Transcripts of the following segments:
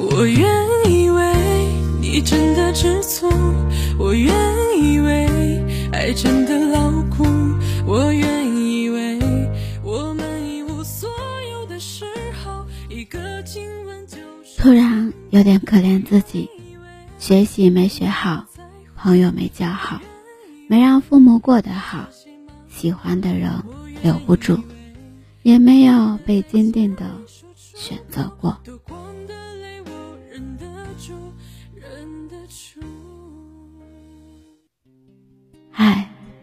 我愿意为你真的知足，我愿意为爱真的牢固，我愿意为我们一无所有的时候，一个亲吻就。突然有点可怜自己，学习没学好，朋友没交好，没让父母过得好，喜欢的人留不住，也没有被坚定的选择过。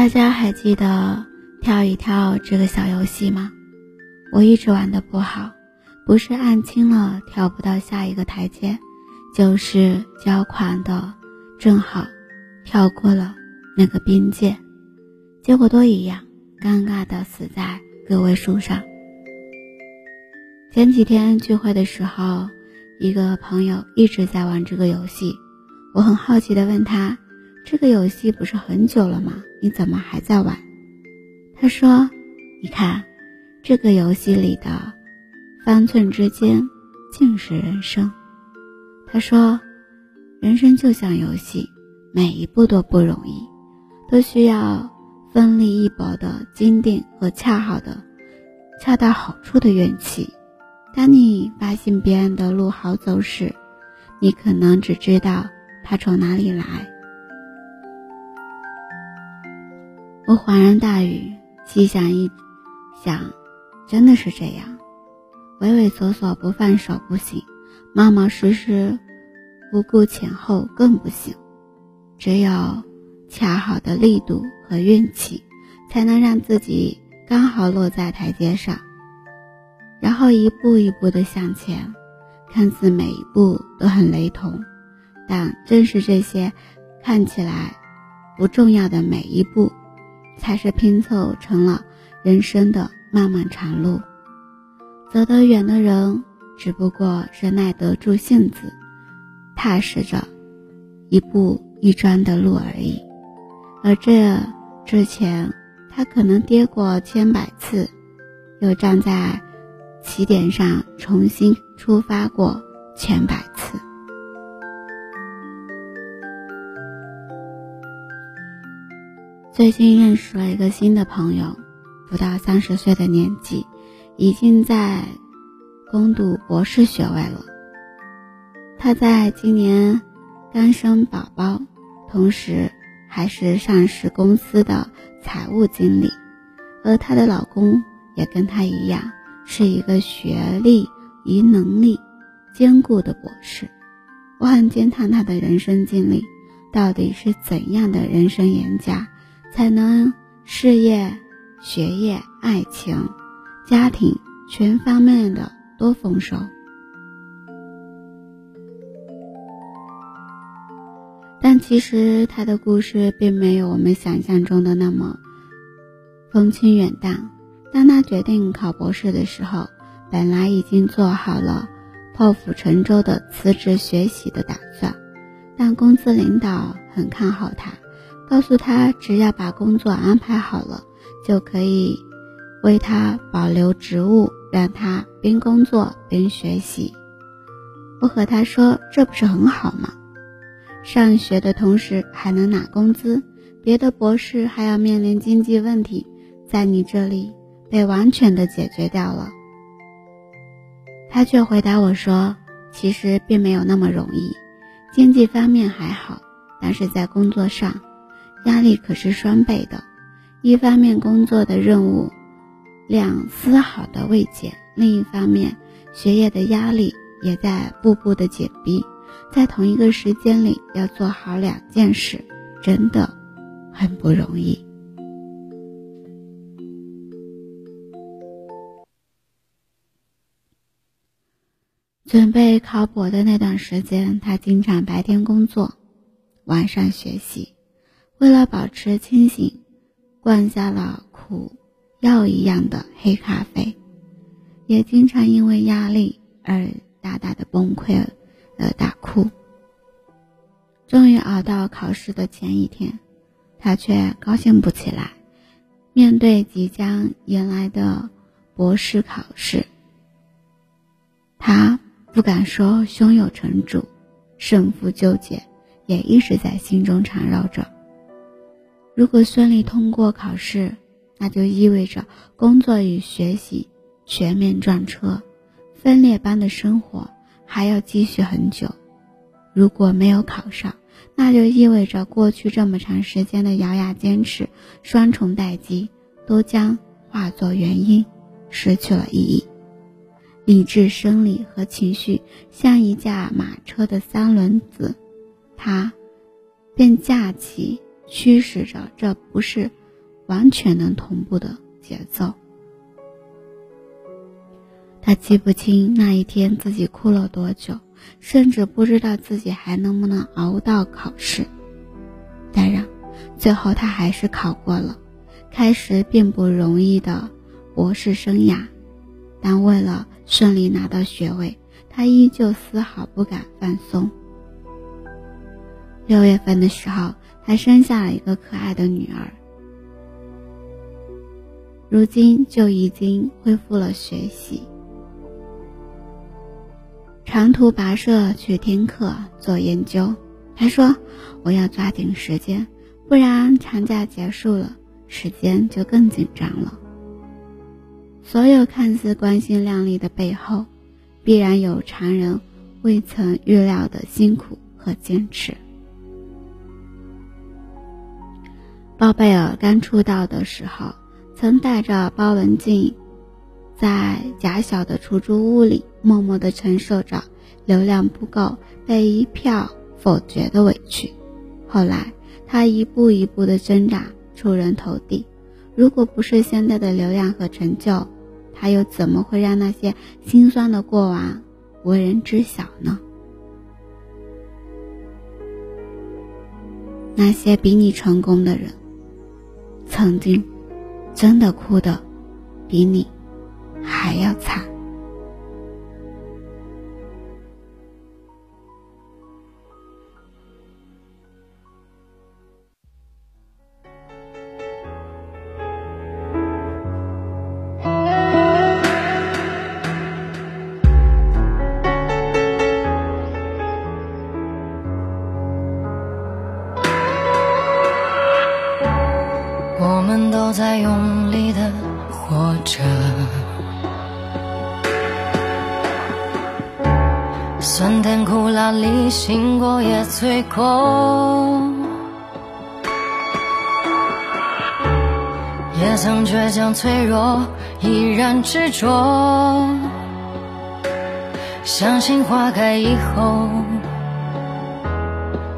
大家还记得跳一跳这个小游戏吗？我一直玩的不好，不是按轻了跳不到下一个台阶，就是交款的正好跳过了那个边界，结果都一样，尴尬的死在个位数上。前几天聚会的时候，一个朋友一直在玩这个游戏，我很好奇的问他。这个游戏不是很久了吗？你怎么还在玩？他说：“你看，这个游戏里的方寸之间尽是人生。”他说：“人生就像游戏，每一步都不容易，都需要奋力一搏的坚定和恰好的、恰到好处的运气。当你发现别人的路好走时，你可能只知道他从哪里来。”我恍然大悟，细想一想，真的是这样。畏畏缩缩不放手不行，冒冒失失不顾前后更不行。只有恰好的力度和运气，才能让自己刚好落在台阶上，然后一步一步的向前。看似每一步都很雷同，但正是这些看起来不重要的每一步。才是拼凑成了人生的漫漫长路，走得远的人只不过是耐得住性子，踏实着一步一砖的路而已。而这之前，他可能跌过千百次，又站在起点上重新出发过千百最近认识了一个新的朋友，不到三十岁的年纪，已经在攻读博士学位了。她在今年刚生宝宝，同时还是上市公司的财务经理，而她的老公也跟她一样，是一个学历与能力兼顾的博士。我很惊叹她的人生经历，到底是怎样的人生赢家？才能事业、学业、爱情、家庭全方面的都丰收。但其实他的故事并没有我们想象中的那么风轻远淡。当他决定考博士的时候，本来已经做好了破釜沉舟的辞职学习的打算，但公司领导很看好他。告诉他，只要把工作安排好了，就可以为他保留职务，让他边工作边学习。我和他说：“这不是很好吗？上学的同时还能拿工资，别的博士还要面临经济问题，在你这里被完全的解决掉了。”他却回答我说：“其实并没有那么容易，经济方面还好，但是在工作上。”压力可是双倍的。一方面工作的任务量丝毫的未减另一方面学业的压力也在步步的紧逼。在同一个时间里要做好两件事真的很不容易。准备考博的那段时间他经常白天工作晚上学习。为了保持清醒，灌下了苦药一样的黑咖啡，也经常因为压力而大大的崩溃而大哭。终于熬到考试的前一天，他却高兴不起来。面对即将迎来的博士考试，他。不敢说胸有成竹，胜负纠结也一直在心中缠绕着。如果顺利通过考试，那就意味着工作与学习全面撞车，分裂般的生活还要继续很久；如果没有考上，那就意味着过去这么长时间的咬牙坚持，双重待机都将化作原因，失去了意义。理智、生理和情绪像一架马车的三轮子，它便架起驱使着，这不是完全能同步的节奏。他记不清那一天自己哭了多久，甚至不知道自己还能不能熬到考试。当然，最后他还是考过了，开始并不容易的博士生涯，但为了。顺利拿到学位，他依旧丝毫不敢放松。六月份的时候，还生下了一个可爱的女儿，如今就已经恢复了学习，长途跋涉去听课做研究。他说：“我要抓紧时间，不然长假结束了，时间就更紧张了。”所有看似光鲜亮丽的背后，必然有常人未曾预料的辛苦和坚持。包贝尔刚出道的时候，曾带着包文婧，在狭小的出租屋里，默默地承受着流量不够被一票否决的委屈。后来，他一步一步的挣扎，出人头地。如果不是现在的流量和成就，他又怎么会让那些心酸的过往为人知晓呢？那些比你成功的人，曾经真的哭的比你还要惨。都在用力的活着，酸甜苦辣里醒过也醉过，也曾倔强脆弱，依然执着，相信花开以后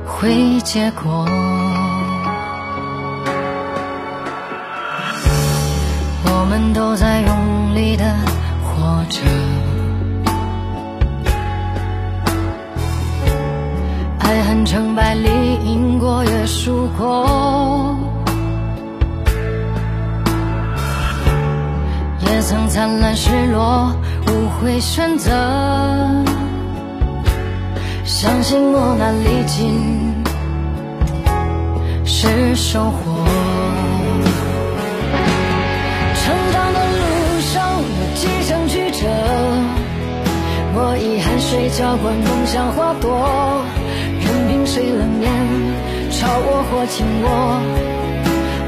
会结果。我们都在用力的活着，爱恨成败里赢过也输过，也曾灿烂失落，无悔选择，相信磨难历尽是收获。谁浇灌梦想花朵，任凭谁冷眼嘲我或轻我，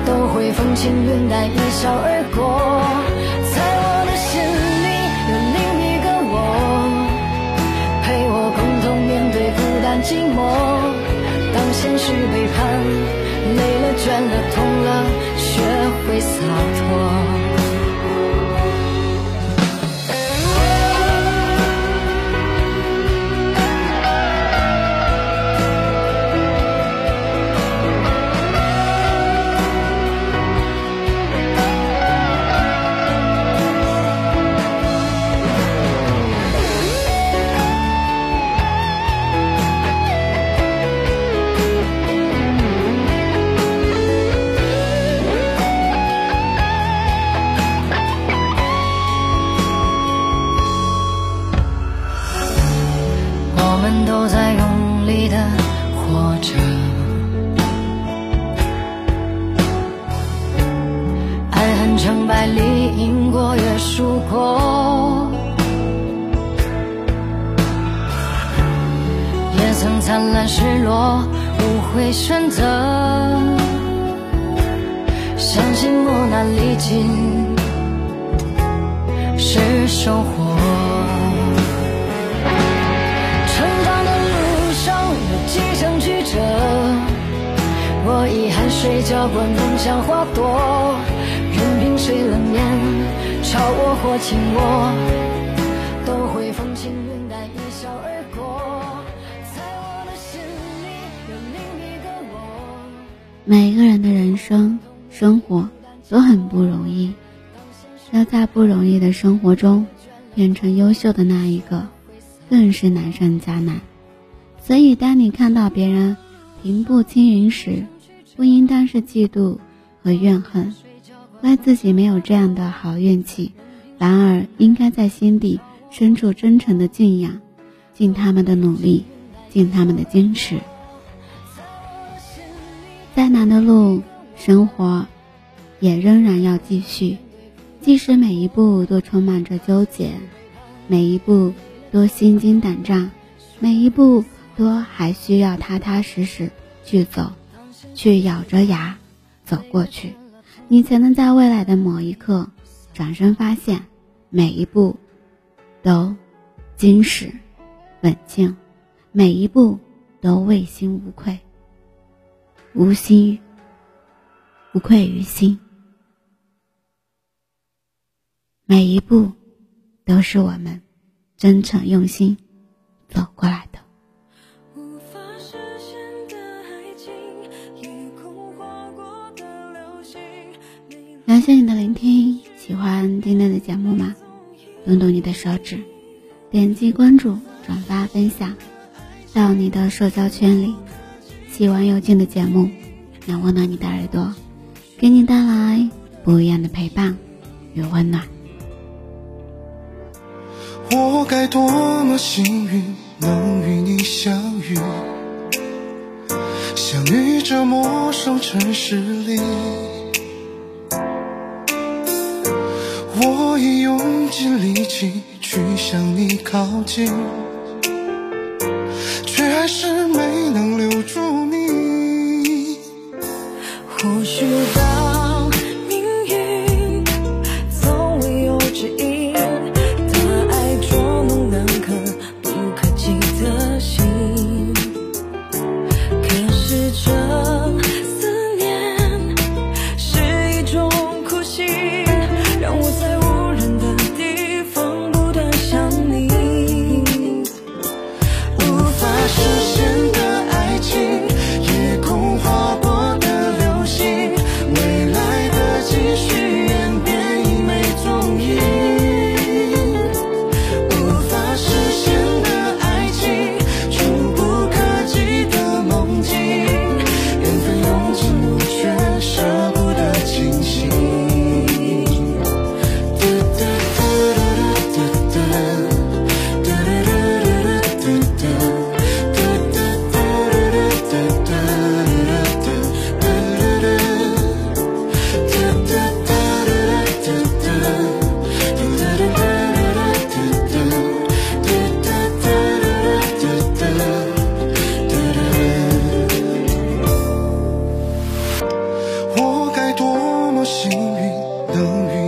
都会风轻云淡一笑而过。在我的心里有另一个我，陪我共同面对孤单寂寞。当现实背叛，累了倦了痛了，学会洒脱。灿烂失落，无悔选择，相信磨难历尽是收获。成长的路上有几程曲折，我以汗水浇灌梦想花朵，任凭谁冷眼嘲我或轻我，每一个人的人生、生活都很不容易，要在不容易的生活中变成优秀的那一个，更是难上加难。所以，当你看到别人平步青云时，不应当是嫉妒和怨恨，怪自己没有这样的好运气，反而应该在心底深处真诚的敬仰，敬他们的努力，敬他们的坚持。再难的路，生活也仍然要继续。即使每一步都充满着纠结，每一步都心惊胆战，每一步都还需要踏踏实实去走，去咬着牙走过去，你才能在未来的某一刻转身发现，每一步都坚实稳静，每一步都问心无愧。无心无愧于心，每一步都是我们真诚用心走过来的。无法实现的爱情，夜空划过的流星。感谢你的聆听，喜欢今天的节目吗？动动你的手指，点击关注、转发、分享到你的社交圈里。希望有静的节目能温暖你的耳朵，给你带来不一样的陪伴与温暖。我该多么幸运，能与你相遇，相遇这陌生城市里。我已用尽力气去向你靠近，或许当命运从未有指引，的爱捉弄两颗不可及的心。可是这幸运，能与